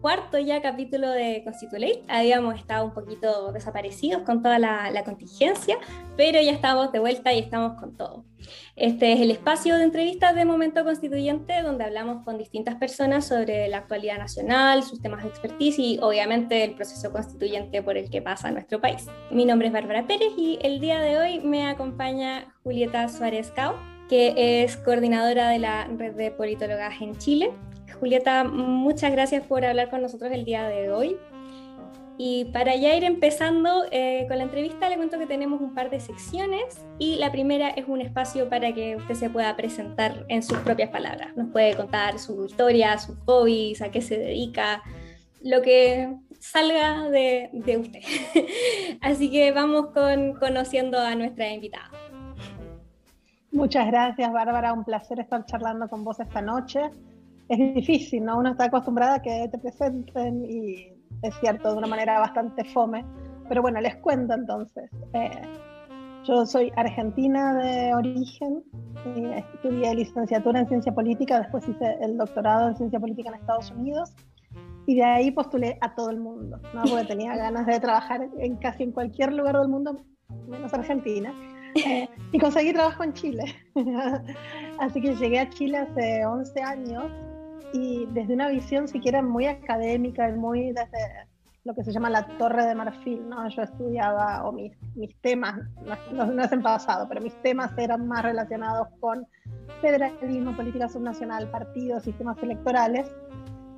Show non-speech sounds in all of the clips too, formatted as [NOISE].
cuarto ya capítulo de Constitulate. Habíamos estado un poquito desaparecidos con toda la, contingencia, pero ya estamos de vuelta y estamos con todo. Este es el espacio de entrevistas de Momento Constituyente, donde hablamos con distintas personas sobre la actualidad nacional, sus temas de expertise y obviamente el proceso constituyente por el que pasa nuestro país. Mi nombre es Bárbara Pérez y el día de hoy me acompaña Julieta Suárez Cao, que es coordinadora de la red de politólogas en Chile Julieta, muchas gracias por hablar con nosotros el día de hoy. Y para ya ir empezando eh, con la entrevista, le cuento que tenemos un par de secciones y la primera es un espacio para que usted se pueda presentar en sus propias palabras. Nos puede contar su historia, sus hobbies, a qué se dedica, lo que salga de, de usted. [LAUGHS] Así que vamos con conociendo a nuestra invitada. Muchas gracias, Bárbara. Un placer estar charlando con vos esta noche es difícil, ¿no? Uno está acostumbrado a que te presenten y es cierto, de una manera bastante fome. Pero bueno, les cuento entonces. Eh, yo soy argentina de origen, y estudié licenciatura en ciencia política, después hice el doctorado en ciencia política en Estados Unidos y de ahí postulé a todo el mundo, ¿no? porque tenía [LAUGHS] ganas de trabajar en casi en cualquier lugar del mundo, menos Argentina. Eh, y conseguí trabajo en Chile. [LAUGHS] Así que llegué a Chile hace 11 años y desde una visión siquiera muy académica y muy desde lo que se llama la torre de marfil, ¿no? Yo estudiaba, o mis, mis temas, no, no, es en pasado, pero mis temas eran más relacionados con federalismo, política subnacional, partidos, sistemas electorales.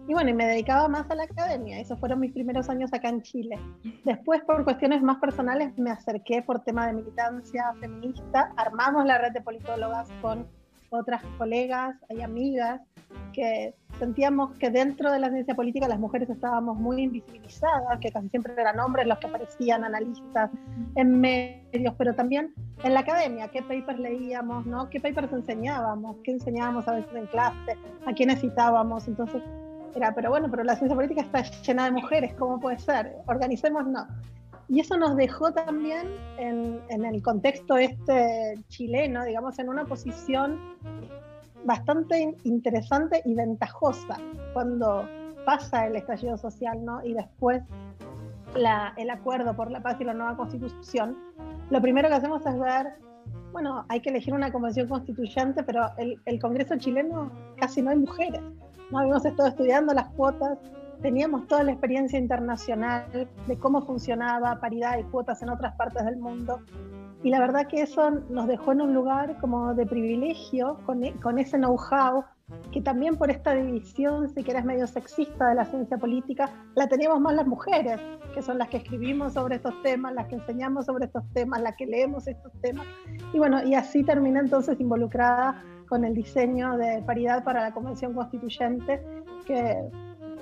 Y bueno, y me dedicaba más a la academia. Esos fueron mis primeros años acá en Chile. Después, por cuestiones más personales, me acerqué por tema de militancia feminista. Armamos la red de politólogas con otras colegas y amigas que sentíamos que dentro de la ciencia política las mujeres estábamos muy invisibilizadas, que casi siempre eran hombres los que aparecían analistas en medios, pero también en la academia, qué papers leíamos, ¿no? qué papers enseñábamos, qué enseñábamos a veces en clase, a quiénes citábamos. Entonces era, pero bueno, pero la ciencia política está llena de mujeres, ¿cómo puede ser? Organicemos, no. Y eso nos dejó también en, en el contexto este chileno, digamos, en una posición bastante interesante y ventajosa cuando pasa el estallido social, ¿no? Y después la, el acuerdo por la paz y la nueva constitución, lo primero que hacemos es ver, bueno, hay que elegir una convención constituyente, pero el, el Congreso chileno casi no hay mujeres, ¿no? Habíamos estado estudiando las cuotas, teníamos toda la experiencia internacional de cómo funcionaba paridad y cuotas en otras partes del mundo, y la verdad que eso nos dejó en un lugar como de privilegio, con, e, con ese know-how, que también por esta división, si querés, medio sexista de la ciencia política, la teníamos más las mujeres, que son las que escribimos sobre estos temas, las que enseñamos sobre estos temas, las que leemos estos temas. Y bueno, y así terminé entonces involucrada con el diseño de paridad para la Convención Constituyente, que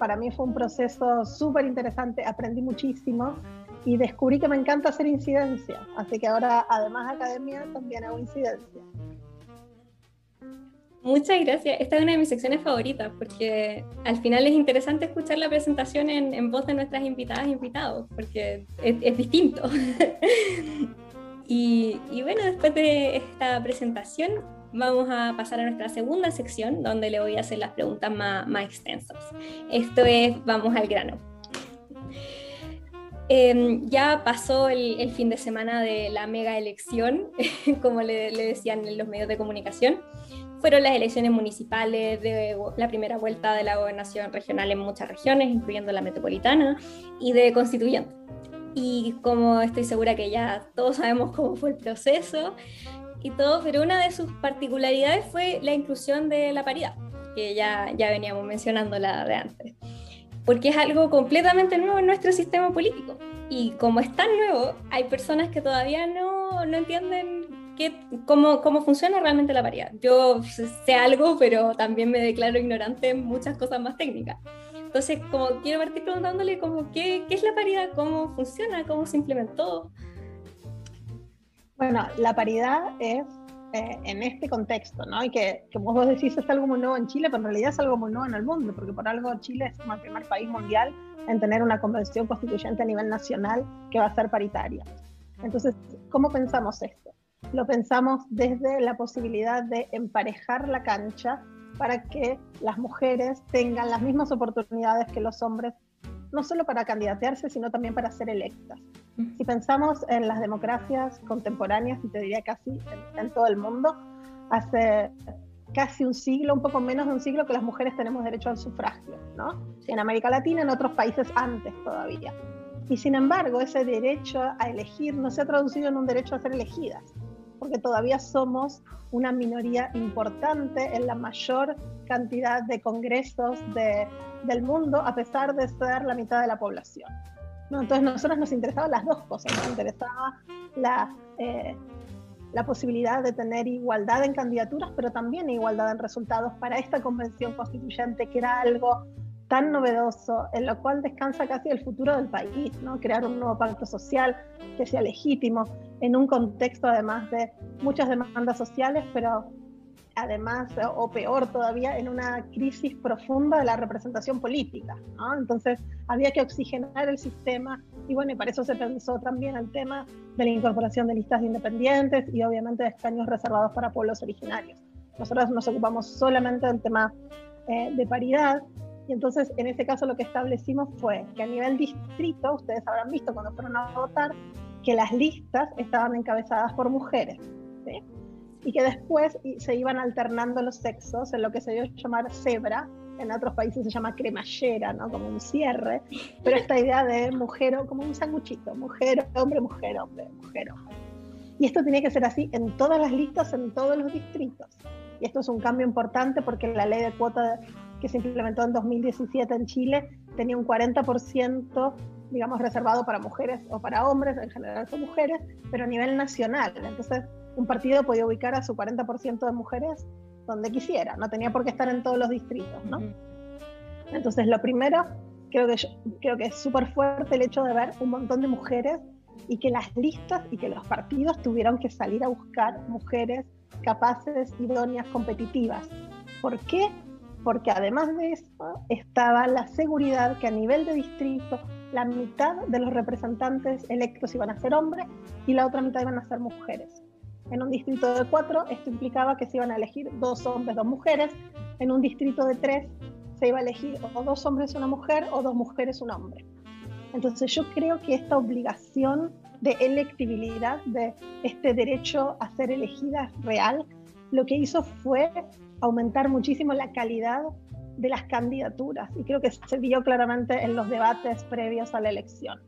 para mí fue un proceso súper interesante, aprendí muchísimo y descubrí que me encanta hacer incidencia. Así que ahora, además de academia, también hago incidencia. Muchas gracias. Esta es una de mis secciones favoritas porque al final es interesante escuchar la presentación en, voz de nuestras invitadas e invitados porque es, distinto. [LAUGHS] y, bueno, después de esta presentación vamos a pasar a nuestra segunda sección donde le voy a hacer las preguntas más, más extensas. Esto es, vamos al grano. Em, ya pasó el, fin de semana de la mega elección, [LAUGHS] como le, decían en los medios de comunicación. Fueron las elecciones municipales de la primera vuelta de la gobernación regional en muchas regiones, incluyendo la metropolitana, y de constituyente. Y como estoy segura que ya todos sabemos cómo fue el proceso y todo, pero una de sus particularidades fue la inclusión de la paridad, que ya, ya veníamos mencionando la de antes porque es algo completamente nuevo en nuestro sistema político. Y como es tan nuevo, hay personas que todavía no, no entienden qué, cómo, cómo funciona realmente la paridad. Yo sé algo, pero también me declaro ignorante en muchas cosas más técnicas. Entonces, como quiero partir preguntándole como, ¿qué, qué es la paridad? ¿Cómo funciona? ¿Cómo se implementó? Bueno, la paridad es eh, en este contexto, ¿no? Y que, como vos decís, es algo muy nuevo en Chile, pero en realidad es algo muy nuevo en el mundo, porque por algo Chile es el primer país mundial en tener una convención constituyente a nivel nacional que va a ser paritaria. Entonces, ¿cómo pensamos esto? Lo pensamos desde la posibilidad de emparejar la cancha para que las mujeres tengan las mismas oportunidades que los hombres, no solo para candidatearse, sino también para ser electas. Si pensamos en las democracias contemporáneas, y te diría casi en, en todo el mundo, hace casi un siglo, un poco menos de un siglo, que las mujeres tenemos derecho al sufragio, ¿no? En América Latina, en otros países antes todavía. Y sin embargo, ese derecho a elegir no se ha traducido en un derecho a ser elegidas, porque todavía somos una minoría importante en la mayor cantidad de congresos de, del mundo, a pesar de ser la mitad de la población. Entonces, a nosotros nos interesaban las dos cosas, nos interesaba la, eh, la posibilidad de tener igualdad en candidaturas, pero también igualdad en resultados para esta convención constituyente, que era algo tan novedoso, en lo cual descansa casi el futuro del país, ¿no? crear un nuevo pacto social que sea legítimo, en un contexto además de muchas demandas sociales, pero además, o peor todavía, en una crisis profunda de la representación política. ¿no? Entonces, había que oxigenar el sistema y bueno, y para eso se pensó también el tema de la incorporación de listas de independientes y obviamente de escaños reservados para pueblos originarios. Nosotros nos ocupamos solamente del tema eh, de paridad y entonces en ese caso lo que establecimos fue que a nivel distrito, ustedes habrán visto cuando fueron a votar, que las listas estaban encabezadas por mujeres. ¿sí? Y que después se iban alternando los sexos en lo que se dio llamar cebra, en otros países se llama cremallera, ¿no? Como un cierre, pero esta idea de mujer, como un sanguchito, mujer, hombre, mujer, hombre, mujer, hombre. Y esto tenía que ser así en todas las listas, en todos los distritos. Y esto es un cambio importante porque la ley de cuota que se implementó en 2017 en Chile tenía un 40% digamos, reservado para mujeres o para hombres, en general son mujeres, pero a nivel nacional. Entonces, un partido podía ubicar a su 40% de mujeres donde quisiera, no tenía por qué estar en todos los distritos, ¿no? Entonces, lo primero, creo que, creo que es súper fuerte el hecho de ver un montón de mujeres y que las listas y que los partidos tuvieron que salir a buscar mujeres capaces, idóneas, competitivas. ¿Por qué? Porque además de eso estaba la seguridad que a nivel de distrito la mitad de los representantes electos iban a ser hombres y la otra mitad iban a ser mujeres. En un distrito de cuatro, esto implicaba que se iban a elegir dos hombres, dos mujeres. En un distrito de tres, se iba a elegir o dos hombres, una mujer, o dos mujeres, un hombre. Entonces yo creo que esta obligación de electibilidad, de este derecho a ser elegida real, lo que hizo fue aumentar muchísimo la calidad de las candidaturas y creo que se vio claramente en los debates previos a la elección.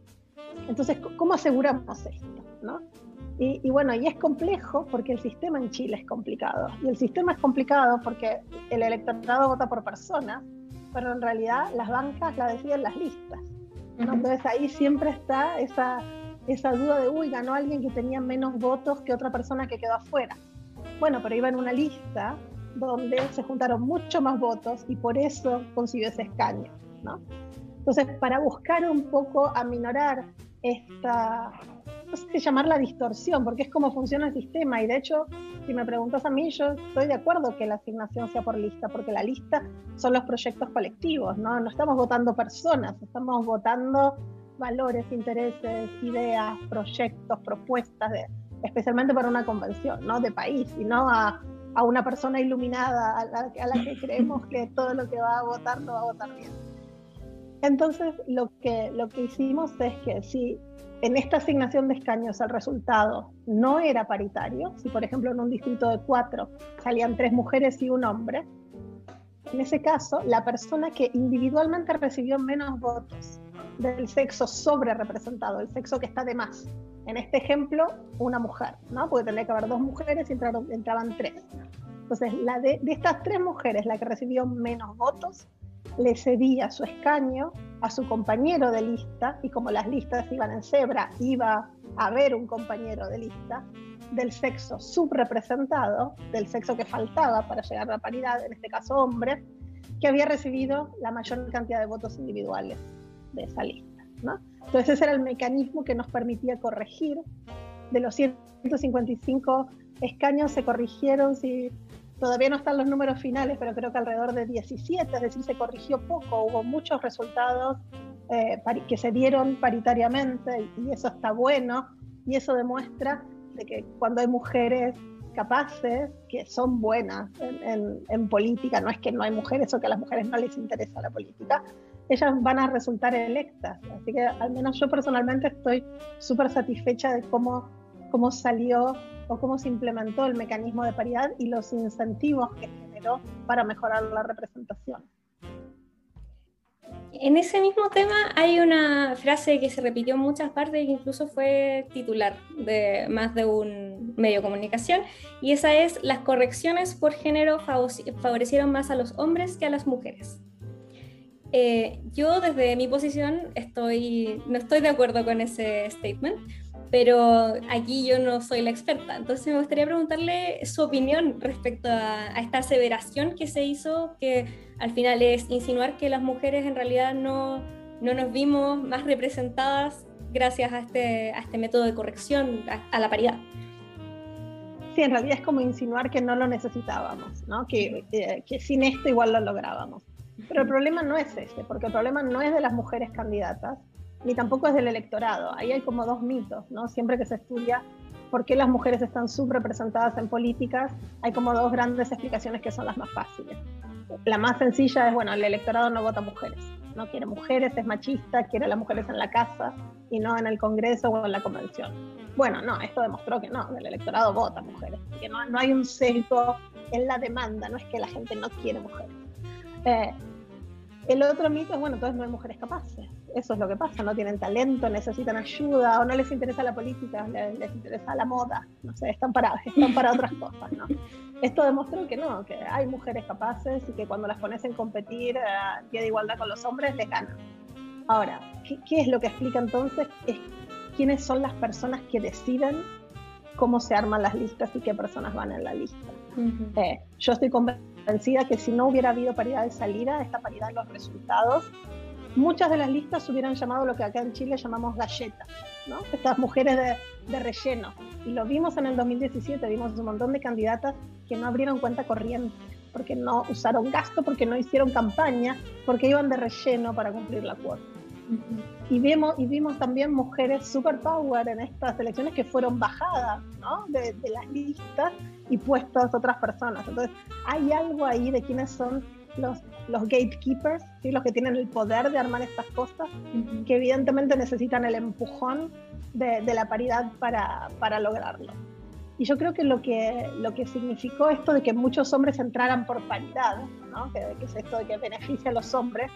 Entonces, ¿cómo aseguramos esto? ¿no? Y, bueno, y es complejo porque el sistema en Chile es complicado. Y el sistema es complicado porque el electorado vota por personas, pero en realidad las bancas la deciden las listas. Entonces ahí siempre está esa, esa duda de, uy, ganó alguien que tenía menos votos que otra persona que quedó afuera. Bueno, pero iba en una lista donde se juntaron mucho más votos y por eso consiguió ese escaño. ¿no? Entonces, para buscar un poco aminorar esta, no sé si llamarla distorsión, porque es como funciona el sistema. Y de hecho, si me preguntas a mí, yo estoy de acuerdo que la asignación sea por lista, porque la lista son los proyectos colectivos, ¿no? No estamos votando personas, estamos votando valores, intereses, ideas, proyectos, propuestas, de, especialmente para una convención, ¿no? De país, y no a, a una persona iluminada a la, a la que [LAUGHS] creemos que todo lo que va a votar lo va a votar bien. Entonces, lo que, lo que hicimos es que si en esta asignación de escaños el resultado no era paritario, si por ejemplo en un distrito de cuatro salían tres mujeres y un hombre, en ese caso la persona que individualmente recibió menos votos del sexo sobre representado, el sexo que está de más, en este ejemplo una mujer, ¿no? Porque tendría que haber dos mujeres y entraban tres. Entonces, la de estas tres mujeres, la que recibió menos votos, le cedía su escaño a su compañero de lista, y como las listas iban en cebra, iba a haber un compañero de lista del sexo subrepresentado, del sexo que faltaba para llegar a la paridad, en este caso hombre, que había recibido la mayor cantidad de votos individuales de esa lista. ¿no? Entonces ese era el mecanismo que nos permitía corregir. De los 155 escaños se corrigieron si Todavía no están los números finales, pero creo que alrededor de 17, es decir, se corrigió poco, hubo muchos resultados eh, que se dieron paritariamente y eso está bueno y eso demuestra de que cuando hay mujeres capaces, que son buenas en, política, no es que no hay mujeres o que a las mujeres no les interesa la política, ellas van a resultar electas. Así que al menos yo personalmente estoy súper satisfecha de cómo, cómo salió o cómo se implementó el mecanismo de paridad y los incentivos que generó para mejorar la representación. En ese mismo tema hay una frase que se repitió en muchas partes y que incluso fue titular de más de un medio de comunicación, y esa es, las correcciones por género favorecieron más a los hombres que a las mujeres. Eh, yo desde mi posición estoy, no estoy de acuerdo con ese statement, pero aquí yo no soy la experta. Entonces me gustaría preguntarle su opinión respecto a, esta aseveración que se hizo, que al final es insinuar que las mujeres en realidad no, no nos vimos más representadas gracias a este, a este método de corrección, a, la paridad. Sí, en realidad es como insinuar que no lo necesitábamos, ¿no? que, eh, que sin esto igual lo lográbamos. Pero el problema no es ese, porque el problema no es de las mujeres candidatas, ni tampoco es del electorado. Ahí hay como dos mitos, ¿no? Siempre que se estudia por qué las mujeres están subrepresentadas en políticas, hay como dos grandes explicaciones que son las más fáciles. La más sencilla es, bueno, el electorado no vota mujeres, no quiere mujeres, es machista, quiere a las mujeres en la casa y no en el Congreso o en la convención. Bueno, no, esto demostró que no, el electorado vota mujeres, que no, no hay un sesgo en la demanda, no es que la gente no quiere mujeres. Eh, el otro mito es, bueno, entonces no hay mujeres capaces. Eso es lo que pasa, no tienen talento, necesitan ayuda o no les interesa la política, les, interesa la moda, no sé, están para, están para otras [LAUGHS] cosas, ¿no? Esto demostró que no, que hay mujeres capaces y que cuando las pones en competir a pie de igualdad con los hombres, les ganan. Ahora, ¿qué, es lo que explica entonces? Es quiénes son las personas que deciden cómo se arman las listas y qué personas van en la lista. Eh, yo estoy convencida convencida que si no hubiera habido paridad de salida, esta paridad en los resultados, muchas de las listas hubieran llamado lo que acá en Chile llamamos galletas, ¿no? estas mujeres de, de, relleno. Y lo vimos en el 2017, vimos un montón de candidatas que no abrieron cuenta corriente, porque no usaron gasto, porque no hicieron campaña, porque iban de relleno para cumplir la cuota. Y vimos, y vimos también mujeres super power en estas elecciones que fueron bajadas ¿no? de, de las listas y puestas otras personas. Entonces, hay algo ahí de quiénes son los, los gatekeepers, ¿sí? los que tienen el poder de armar estas cosas, que evidentemente necesitan el empujón de, de la paridad para, para, lograrlo. Y yo creo que lo, que lo que significó esto de que muchos hombres entraran por paridad, ¿no? que, que es esto de que beneficia a los hombres,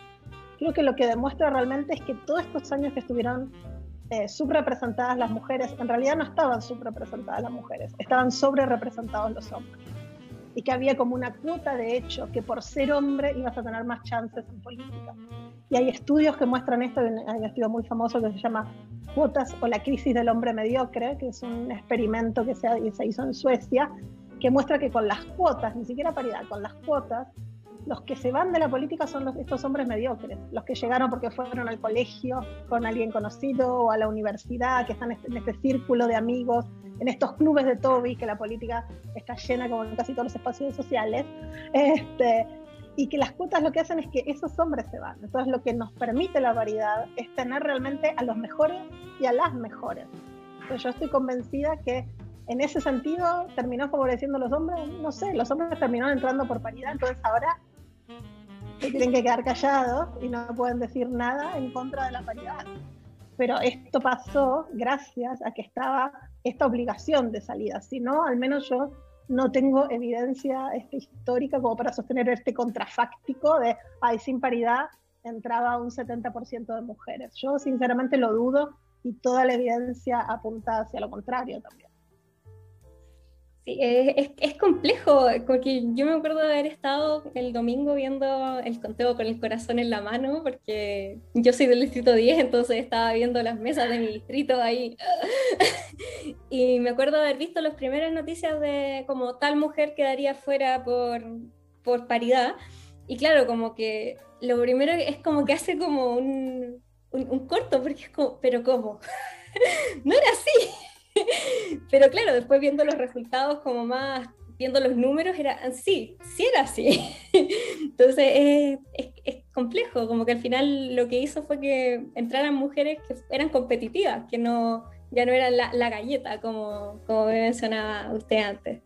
creo que lo que demuestra realmente es que todos estos años que estuvieron eh, subrepresentadas las mujeres, en realidad no estaban subrepresentadas las mujeres, estaban sobre representados los hombres. Y que había como una cuota de hecho que por ser hombre ibas a tener más chances en política. Y hay estudios que muestran esto, hay un estudio muy famoso que se llama Cuotas o la crisis del hombre mediocre, que es un experimento que se, se hizo en Suecia, que muestra que con las cuotas, ni siquiera paridad, con las cuotas, los que se van de la política son los, estos hombres mediocres, los que llegaron porque fueron al colegio con alguien conocido o a la universidad, que están en este círculo de amigos, en estos clubes de Toby, que la política está llena como en casi todos los espacios sociales, este, y que las cuotas lo que hacen es que esos hombres se van. Entonces lo que nos permite la variedad es tener realmente a los mejores y a las mejores. Entonces yo estoy convencida que en ese sentido terminó favoreciendo a los hombres, no sé, los hombres terminaron entrando por paridad, entonces ahora tienen que quedar callados y no pueden decir nada en contra de la paridad. Pero esto pasó gracias a que estaba esta obligación de salida. Si no, al menos yo no tengo evidencia este, histórica como para sostener este contrafáctico de, ay, sin paridad entraba un 70% de mujeres. Yo sinceramente lo dudo y toda la evidencia apunta hacia lo contrario también es, es, complejo, porque yo me acuerdo de haber estado el domingo viendo el conteo con el corazón en la mano, porque yo soy del distrito 10, entonces estaba viendo las mesas de mi distrito ahí. [LAUGHS] y me acuerdo de haber visto las primeras noticias de como tal mujer quedaría fuera por, por paridad. Y claro, como que lo primero es como que hace como un, un, un corto, porque es como, pero ¿cómo? [LAUGHS] no era así. [LAUGHS] Pero claro, después viendo los resultados como más, viendo los números, era sí, sí era así. [LAUGHS] Entonces es, complejo, como que al final lo que hizo fue que entraran mujeres que eran competitivas, que no, ya no eran la, la galleta, como, como mencionaba usted antes.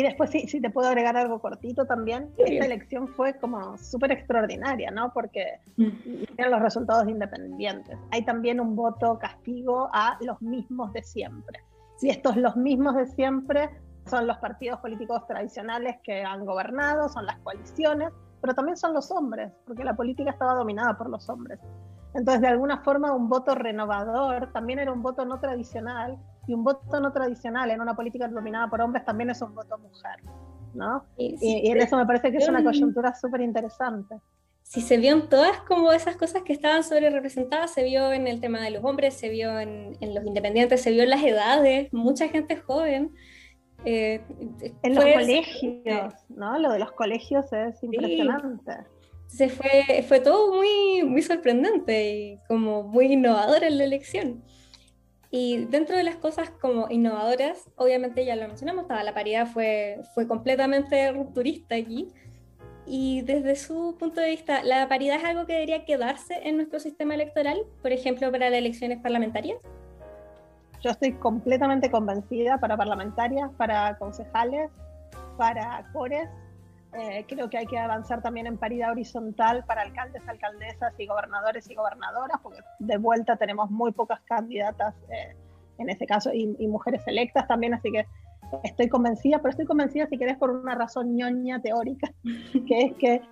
Y después, sí, si te puedo agregar algo cortito también, esta elección fue como súper extraordinaria, ¿no? Porque mm. los resultados independientes. Hay también un voto castigo a los mismos de siempre. Si estos los mismos de siempre son los partidos políticos tradicionales que han gobernado, son las coaliciones, pero también son los hombres, porque la política estaba dominada por los hombres. Entonces, de alguna forma, un voto renovador también era un voto no tradicional, y un voto no tradicional en una política dominada por hombres también es un voto mujer, ¿no? Y, en eso me parece que es una coyuntura súper interesante. Si se vio en todas como esas cosas que estaban sobre representadas, se vio en el tema de los hombres, se vio en, en los independientes, se vio en las edades, mucha gente joven. Eh, en los colegios, ¿no? Lo de los colegios es impresionante. Se fue, fue todo muy, muy sorprendente y como muy innovador en la elección. Y dentro de las cosas como innovadoras, obviamente ya lo mencionamos, la paridad fue, fue completamente rupturista aquí. Y desde su punto de vista, ¿la paridad es algo que debería quedarse en nuestro sistema electoral, por ejemplo, para las elecciones parlamentarias? Yo estoy completamente convencida para parlamentarias, para concejales, para cores. Eh, creo que hay que avanzar también en paridad horizontal para alcaldes, alcaldesas y gobernadores y gobernadoras, porque de vuelta tenemos muy pocas candidatas eh, en ese caso y, y, mujeres electas también, así que estoy convencida, pero estoy convencida si querés por una razón ñoña teórica, [LAUGHS] que es que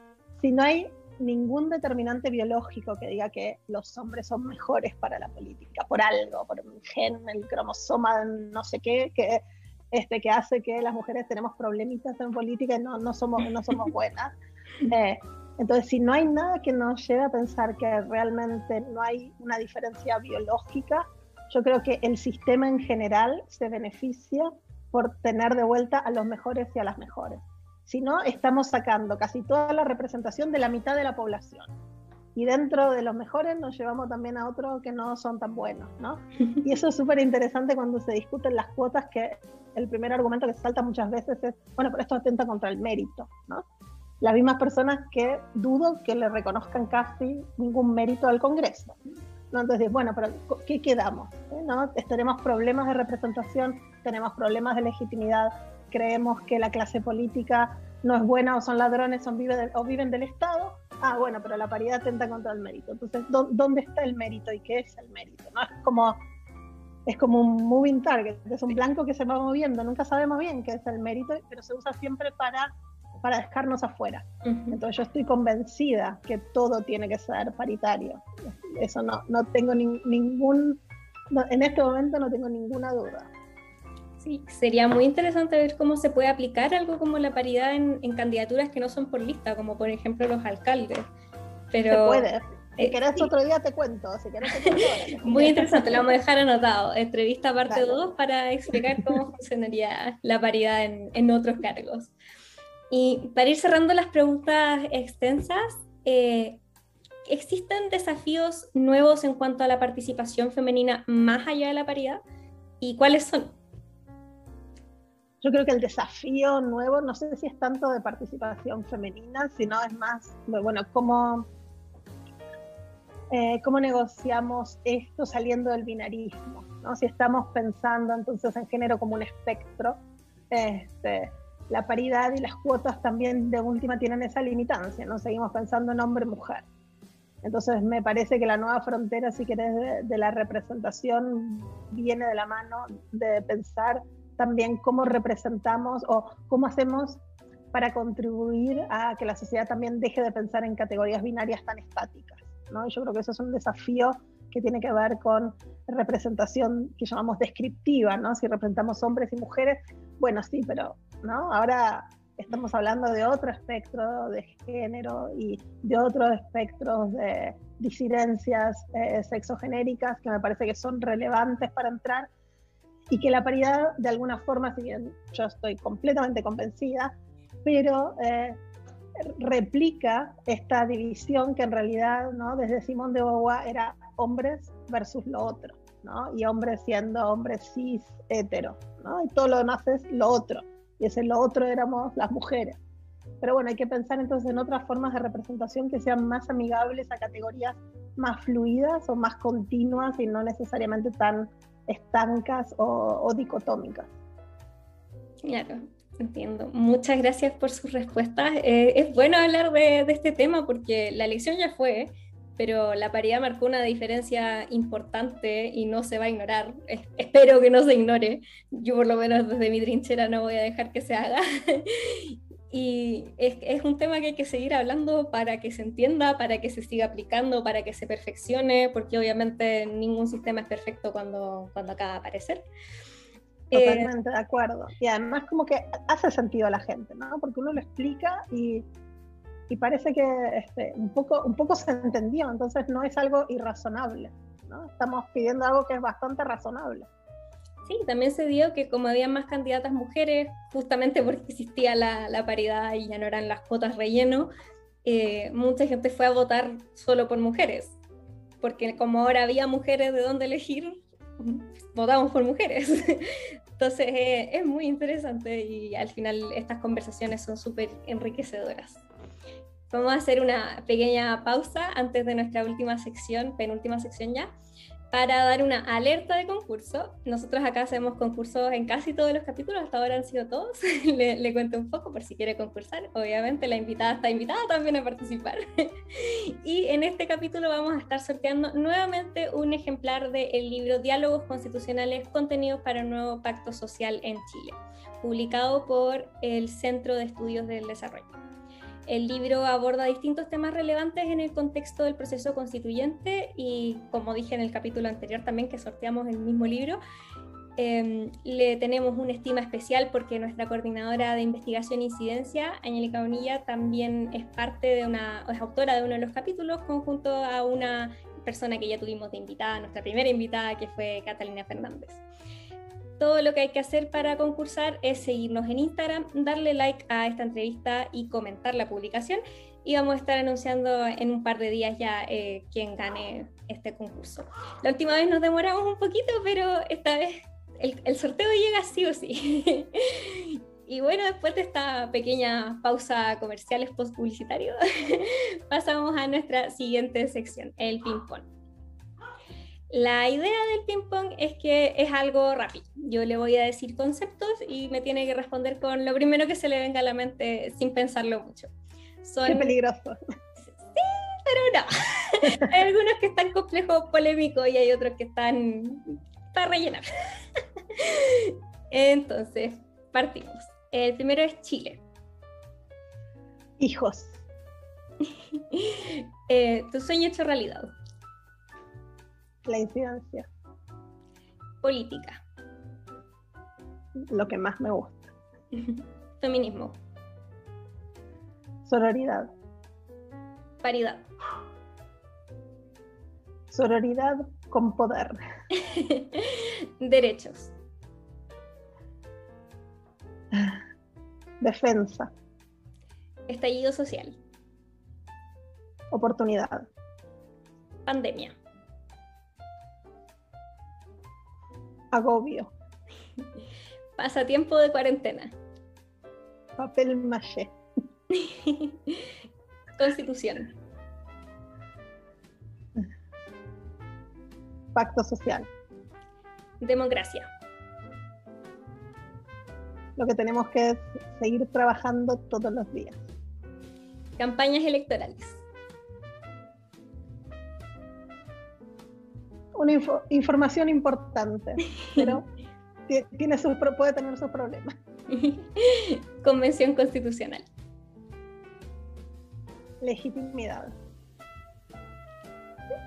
si no hay ningún determinante biológico que diga que los hombres son mejores para la política, por algo, por un gen, el cromosoma, no sé qué, que, este, que hace que las mujeres tenemos problemitas en política y no, no, somos, no somos [LAUGHS] buenas. Eh, entonces, si no hay nada que nos lleve a pensar que realmente no hay una diferencia biológica, yo creo que el sistema en general se beneficia por tener de vuelta a los mejores y a las mejores si no, estamos sacando casi toda la representación de la mitad de la población. Y dentro de los mejores nos llevamos también a otros que no son tan buenos, ¿no? [LAUGHS] Y eso es súper interesante cuando se discuten las cuotas, que el primer argumento que salta muchas veces es, bueno, pero esto atenta contra el mérito, ¿no? Las mismas personas que dudo que le reconozcan casi ningún mérito al Congreso. ¿no? Entonces, bueno, pero ¿qué quedamos? ¿no? Tenemos problemas de representación, tenemos problemas de legitimidad, creemos que la clase política no es buena o son ladrones o, o viven del Estado, ah, bueno, pero la paridad atenta contra el mérito. Entonces, ¿dónde está el mérito y qué es el mérito? ¿no? Es como es como un moving target, es un blanco que se va moviendo, nunca sabemos bien qué es el mérito, pero se usa siempre para, para dejarnos afuera. Entonces yo estoy convencida que todo tiene que ser paritario. Eso no, no tengo ningún, en este momento no tengo ninguna duda. Sí, sería muy interesante ver cómo se puede aplicar algo como la paridad en, candidaturas que no son por lista, como por ejemplo los alcaldes. Pero, se puede. Si eh, querés otro día te cuento. Si querés [LAUGHS] Muy interesante, lo vamos a dejar anotado. Entrevista parte 2 para explicar cómo [LAUGHS] funcionaría la paridad en, en, otros cargos. Y para ir cerrando las preguntas extensas, eh, ¿existen desafíos nuevos en cuanto a la participación femenina más allá de la paridad? ¿Y cuáles son? Yo creo que el desafío nuevo, no sé si es tanto de participación femenina, sino es más, bueno, cómo, eh, cómo negociamos esto saliendo del binarismo, ¿no? Si estamos pensando entonces en género como un espectro, este, la paridad y las cuotas también de última tienen esa limitancia, ¿no? Seguimos pensando en hombre-mujer. Entonces me parece que la nueva frontera, si querés, de la representación viene de la mano de pensar también cómo representamos o cómo hacemos para contribuir a que la sociedad también deje de pensar en categorías binarias tan estáticas. ¿no? yo creo que eso es un desafío que tiene que ver con representación que llamamos descriptiva, ¿no? Si representamos hombres y mujeres, bueno, sí, pero ¿no? Ahora estamos hablando de otro espectro de género y de otros espectros de disidencias eh, sexogenéricas que me parece que son relevantes para entrar y que la paridad de alguna forma, si bien yo estoy completamente convencida, pero eh, replica esta división que en realidad ¿no? desde Simón de Beauvoir era hombres versus lo otro, ¿no? y hombres siendo hombres cis, hetero, ¿no? y todo lo demás es lo otro, y ese lo otro éramos las mujeres. Pero bueno, hay que pensar entonces en otras formas de representación que sean más amigables a categorías más fluidas o más continuas y no necesariamente tan estancas o, dicotómicas. Claro. Entiendo. Muchas gracias por sus respuestas. Eh, es bueno hablar de, este tema porque la elección ya fue, pero la paridad marcó una diferencia importante y no se va a ignorar. espero que no se ignore. Yo por lo menos desde mi trinchera no voy a dejar que se haga. [LAUGHS] y es, un tema que hay que seguir hablando para que se entienda, para que se siga aplicando, para que se perfeccione, porque obviamente ningún sistema es perfecto cuando, cuando acaba de aparecer. Totalmente de acuerdo. Y además como que hace sentido a la gente, ¿no? Porque uno lo explica y, y parece que este, un, poco, un poco se entendió, entonces no es algo irrazonable, ¿no? Estamos pidiendo algo que es bastante razonable. Sí, también se dio que como había más candidatas mujeres, justamente [LAUGHS] porque existía la, la paridad y ya no eran las cuotas relleno, eh, mucha gente fue a votar solo por mujeres, porque como ahora había mujeres de dónde elegir, votamos por mujeres. [LAUGHS] Entonces eh, es muy interesante y al final estas conversaciones son súper enriquecedoras. Vamos a hacer una pequeña pausa antes de nuestra última sección, penúltima sección ya, para dar una alerta de concurso. Nosotros acá hacemos concursos en casi todos los capítulos, hasta ahora han sido todos. [LAUGHS] le, cuento un poco por si quiere concursar. Obviamente la invitada está invitada también a participar. [LAUGHS] y en este capítulo vamos a estar sorteando nuevamente un ejemplar del libro Diálogos Constitucionales, contenidos para un nuevo pacto social en Chile, publicado por el Centro de Estudios del Desarrollo. El libro aborda distintos temas relevantes en el contexto del proceso constituyente y, como dije en el capítulo anterior también que sorteamos el mismo libro, em, le tenemos una estima especial porque nuestra coordinadora de investigación e incidencia, Angélica Bonilla, también es parte de una, es autora de uno de los capítulos, conjunto a una persona que ya tuvimos de invitada, nuestra primera invitada, que fue Catalina Fernández. Todo lo que hay que hacer para concursar es seguirnos en Instagram, darle like a esta entrevista y comentar la publicación. Y vamos a estar anunciando en un par de días ya eh, quién gane este concurso. La última vez nos demoramos un poquito, pero esta vez el, sorteo llega sí o sí. [LAUGHS] Y bueno, después de esta pequeña pausa comerciales post publicitario, [LAUGHS] pasamos a nuestra siguiente sección, el ping-pong. La idea del ping-pong es que es algo rápido. Yo le voy a decir conceptos y me tiene que responder con lo primero que se le venga a la mente sin pensarlo mucho. Son... Qué peligroso. Sí, pero no. [LAUGHS] hay algunos que están complejos, polémicos y hay otros que están para rellenar. [LAUGHS] Entonces, partimos. El primero es Chile. Hijos. [LAUGHS] Eh, tu sueño hecho realidad. La incidencia. Política. Lo que más me gusta. [LAUGHS] Feminismo. Sororidad. Paridad. Sororidad con poder. [LAUGHS] Derechos. Defensa. Estallido social. Oportunidad. Pandemia. Agobio. Pasatiempo de cuarentena. Papel maché. [LAUGHS] Constitución. Pacto social. Democracia. Lo que tenemos que seguir trabajando todos los días. Campañas electorales. Una información importante, [LAUGHS] pero tiene sus, puede tener sus problemas. [LAUGHS] Convención constitucional. Legitimidad.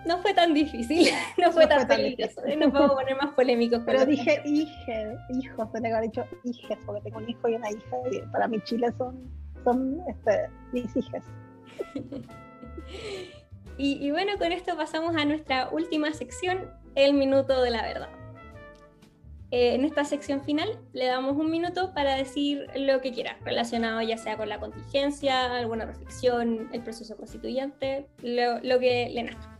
No fue tan difícil, [LAUGHS] no fue, tan, peligroso. Nos vamos a poner más polémicos. Pero dije hije, hijos, tenía que haber dicho hijes, porque tengo un hijo y una hija, y para mí Chile son, son este, mis hijas. Y, bueno, con esto pasamos a nuestra última sección, el minuto de la verdad. Eh, en esta sección final le damos un minuto para decir lo que quiera, relacionado ya sea con la contingencia, alguna reflexión, el proceso constituyente, lo, que le nazca.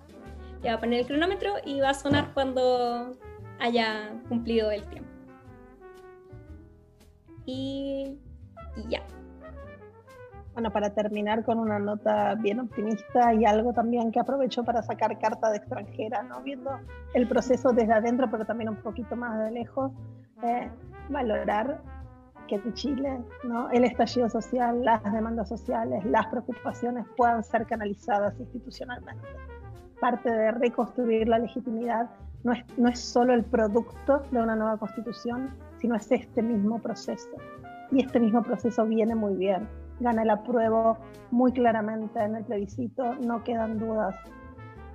Le va a poner el cronómetro y va a sonar cuando haya cumplido el tiempo. Y ya. Bueno, para terminar con una nota bien optimista y algo también que aprovecho para sacar carta de extranjera, ¿no? viendo el proceso desde adentro, pero también un poquito más de lejos, eh, valorar que en Chile ¿no? el estallido social, las demandas sociales, las preocupaciones puedan ser canalizadas institucionalmente. Parte de reconstruir la legitimidad no es, no es solo el producto de una nueva constitución, sino es este mismo proceso. Y este mismo proceso viene muy bien. Gana el apruebo muy claramente en el plebiscito, no quedan dudas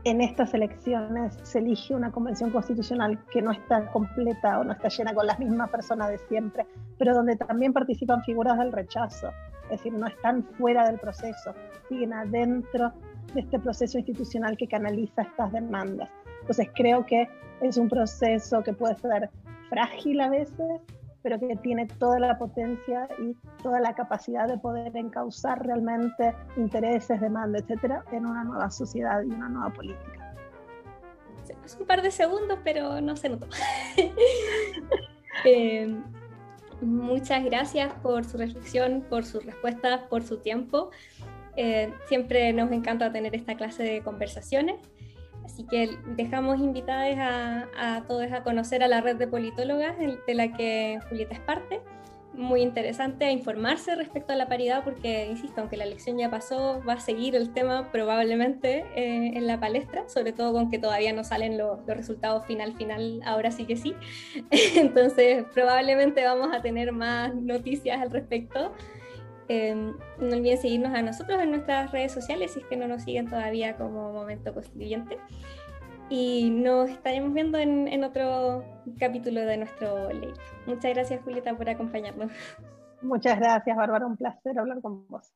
en estas elecciones se elige una convención constitucional que no está completa o no está llena con las mismas personas de siempre, pero donde también participan figuras del rechazo, es decir, no están fuera del proceso, siguen adentro de este proceso institucional que canaliza estas demandas. Entonces creo que es un proceso que puede ser frágil a veces, pero que tiene toda la potencia y toda la capacidad de poder encauzar realmente intereses, demandas, etcétera, en una nueva sociedad y una nueva política. Es un par de segundos, pero no se notó. [LAUGHS] eh, muchas gracias por su reflexión, por sus respuestas, por su tiempo. Eh, siempre nos encanta tener esta clase de conversaciones. Así que dejamos invitadas a, todos a conocer a la red de politólogas de la que Julieta es parte. Muy interesante a informarse respecto a la paridad porque, insisto, aunque la elección ya pasó, va a seguir el tema probablemente eh, en la palestra, sobre todo con que todavía no salen los resultados final, final, ahora sí que sí. [LAUGHS] Entonces, probablemente vamos a tener más noticias al respecto. Em, no olviden seguirnos a nosotros en nuestras redes sociales si es que no nos siguen todavía como Momento Constituyente. Y nos estaremos viendo en, otro capítulo de nuestro ley. Muchas gracias, Julieta, por acompañarnos. Muchas gracias, Bárbara. Un placer hablar con vos.